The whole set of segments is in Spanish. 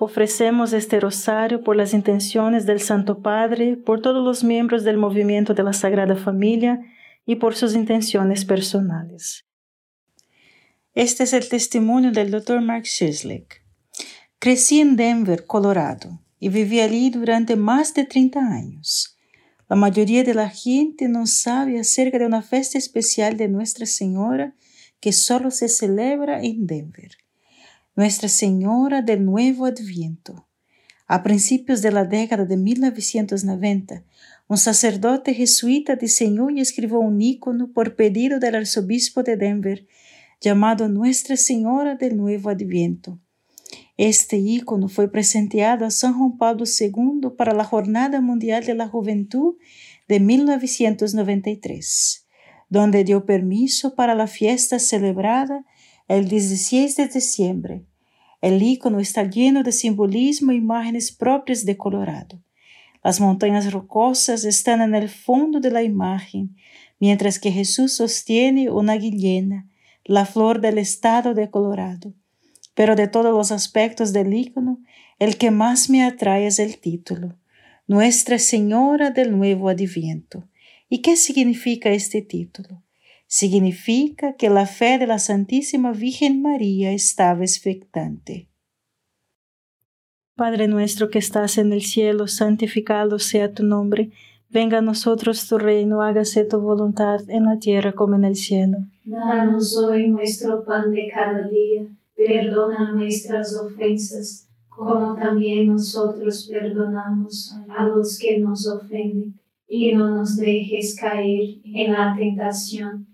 Ofrecemos este rosario por las intenciones del Santo Padre, por todos los miembros del movimiento de la Sagrada Familia y por sus intenciones personales. Este es el testimonio del Dr. Mark Shislick. Crecí en Denver, Colorado, y viví allí durante más de 30 años. La mayoría de la gente no sabe acerca de una fiesta especial de Nuestra Señora que solo se celebra en Denver. Nuestra Señora del Nuevo Adviento. A principios de la década de 1990, un sacerdote jesuita diseñó y escribió un ícono por pedido del arzobispo de Denver llamado Nuestra Señora del Nuevo Adviento. Este ícono fue presenteado a San Juan Pablo II para la Jornada Mundial de la Juventud de 1993, donde dio permiso para la fiesta celebrada el 16 de diciembre. El icono está lleno de simbolismo e imágenes propias de Colorado. Las montañas rocosas están en el fondo de la imagen, mientras que Jesús sostiene una guillena, la flor del estado de Colorado. Pero de todos los aspectos del icono, el que más me atrae es el título, Nuestra Señora del Nuevo Adviento. ¿Y qué significa este título? Significa que la fe de la Santísima Virgen María estaba expectante. Padre nuestro que estás en el cielo, santificado sea tu nombre, venga a nosotros tu reino, hágase tu voluntad en la tierra como en el cielo. Danos hoy nuestro pan de cada día, perdona nuestras ofensas, como también nosotros perdonamos a los que nos ofenden, y no nos dejes caer en la tentación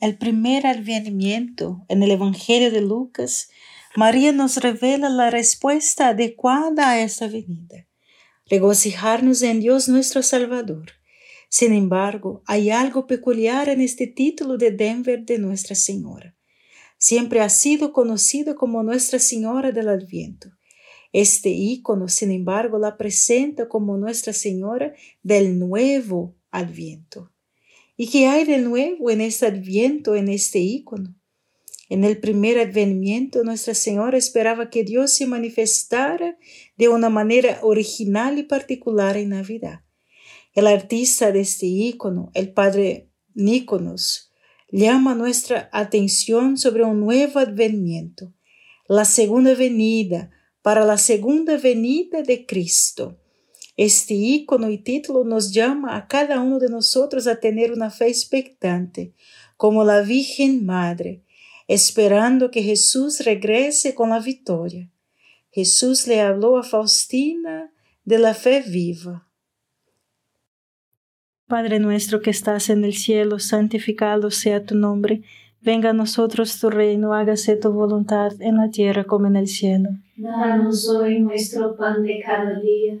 El primer advenimiento en el Evangelio de Lucas, María nos revela la respuesta adecuada a esta venida, regocijarnos en Dios nuestro Salvador. Sin embargo, hay algo peculiar en este título de Denver de Nuestra Señora. Siempre ha sido conocido como Nuestra Señora del Adviento este ícono, sin embargo, la presenta como Nuestra Señora del nuevo adviento. ¿Y qué hay de nuevo en este adviento, en este ícono? En el primer advenimiento, Nuestra Señora esperaba que Dios se manifestara de una manera original y particular en Navidad. El artista de este ícono, el padre Níconos, llama nuestra atención sobre un nuevo advenimiento, la segunda venida, para la segunda venida de Cristo. Este ícono y título nos llama a cada uno de nosotros a tener una fe expectante, como la Virgen Madre, esperando que Jesús regrese con la victoria. Jesús le habló a Faustina de la fe viva. Padre nuestro que estás en el cielo, santificado sea tu nombre. Venga a nosotros tu reino, hágase tu voluntad en la tierra como en el cielo. Danos hoy nuestro pan de cada día,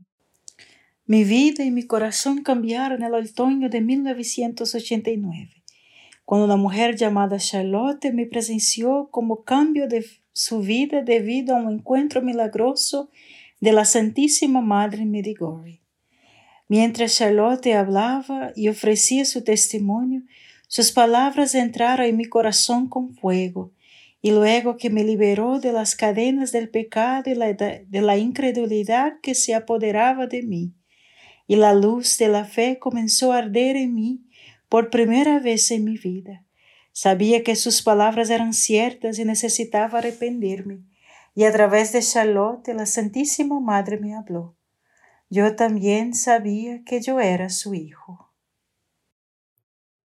Mi vida y mi corazón cambiaron en el otoño de 1989, cuando una mujer llamada Charlotte me presenció como cambio de su vida debido a un encuentro milagroso de la Santísima Madre Medjugorje. Mientras Charlotte hablaba y ofrecía su testimonio, sus palabras entraron en mi corazón con fuego, y luego que me liberó de las cadenas del pecado y de la incredulidad que se apoderaba de mí, y la luz de la fe comenzó a arder en mí por primera vez en mi vida. Sabía que sus palabras eran ciertas y necesitaba arrepentirme, y a través de Charlotte la Santísima Madre me habló. Yo también sabía que yo era su hijo.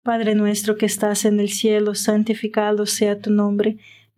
Padre nuestro que estás en el cielo, santificado sea tu nombre.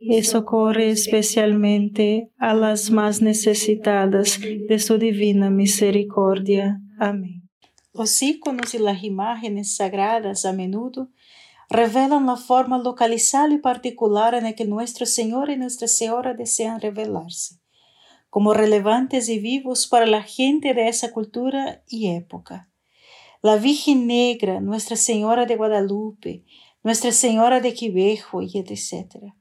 y socorre especialmente a las más necesitadas de su divina misericordia. Amén. Los íconos y las imágenes sagradas a menudo revelan la forma localizada y particular en la que nuestro Señor y Nuestra Señora desean revelarse, como relevantes y vivos para la gente de esa cultura y época. La Virgen Negra, Nuestra Señora de Guadalupe, Nuestra Señora de Quivejo y etc.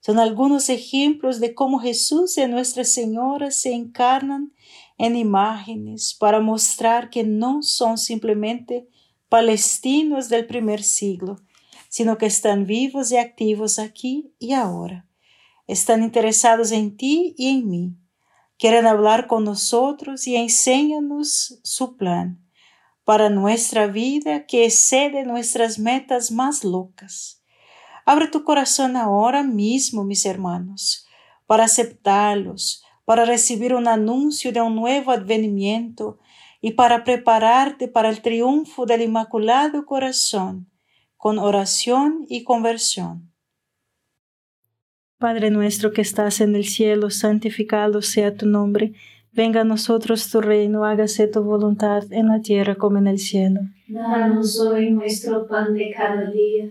Son algunos ejemplos de cómo Jesús y Nuestra Señora se encarnan en imágenes para mostrar que no son simplemente palestinos del primer siglo, sino que están vivos y activos aquí y ahora. Están interesados en ti y en mí. Quieren hablar con nosotros y enséñanos su plan para nuestra vida que excede nuestras metas más locas. Abre tu corazón ahora mismo, mis hermanos, para aceptarlos, para recibir un anuncio de un nuevo advenimiento y para prepararte para el triunfo del Inmaculado Corazón con oración y conversión. Padre nuestro que estás en el cielo, santificado sea tu nombre. Venga a nosotros tu reino, hágase tu voluntad en la tierra como en el cielo. Danos hoy nuestro pan de cada día,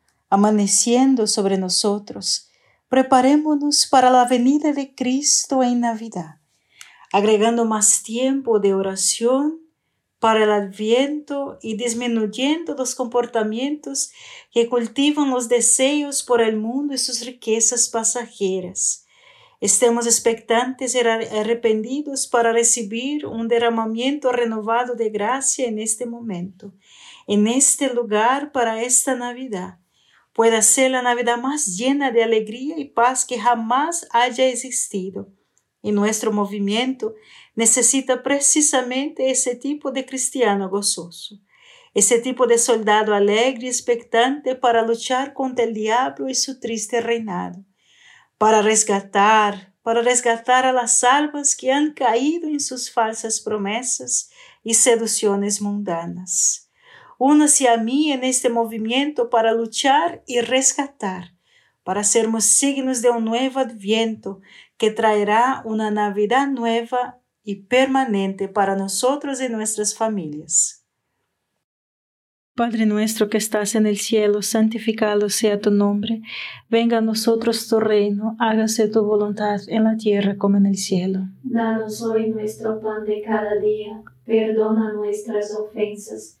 amaneciendo sobre nosotros, preparémonos para la venida de Cristo en Navidad, agregando más tiempo de oración para el adviento y disminuyendo los comportamientos que cultivan los deseos por el mundo y sus riquezas pasajeras. Estemos expectantes y arrepentidos para recibir un derramamiento renovado de gracia en este momento, en este lugar para esta Navidad. Pueda ser la Navidad más llena de alegría y paz que jamás haya existido. Y nuestro movimiento necesita precisamente ese tipo de cristiano gozoso, ese tipo de soldado alegre y expectante para luchar contra el diablo y su triste reinado, para resgatar, para resgatar a las almas que han caído en sus falsas promesas y seducciones mundanas. Únase a mí en este movimiento para luchar y rescatar, para sermos signos de un nuevo adviento que traerá una Navidad nueva y permanente para nosotros y nuestras familias. Padre nuestro que estás en el cielo, santificado sea tu nombre, venga a nosotros tu reino, hágase tu voluntad en la tierra como en el cielo. Danos hoy nuestro pan de cada día, perdona nuestras ofensas,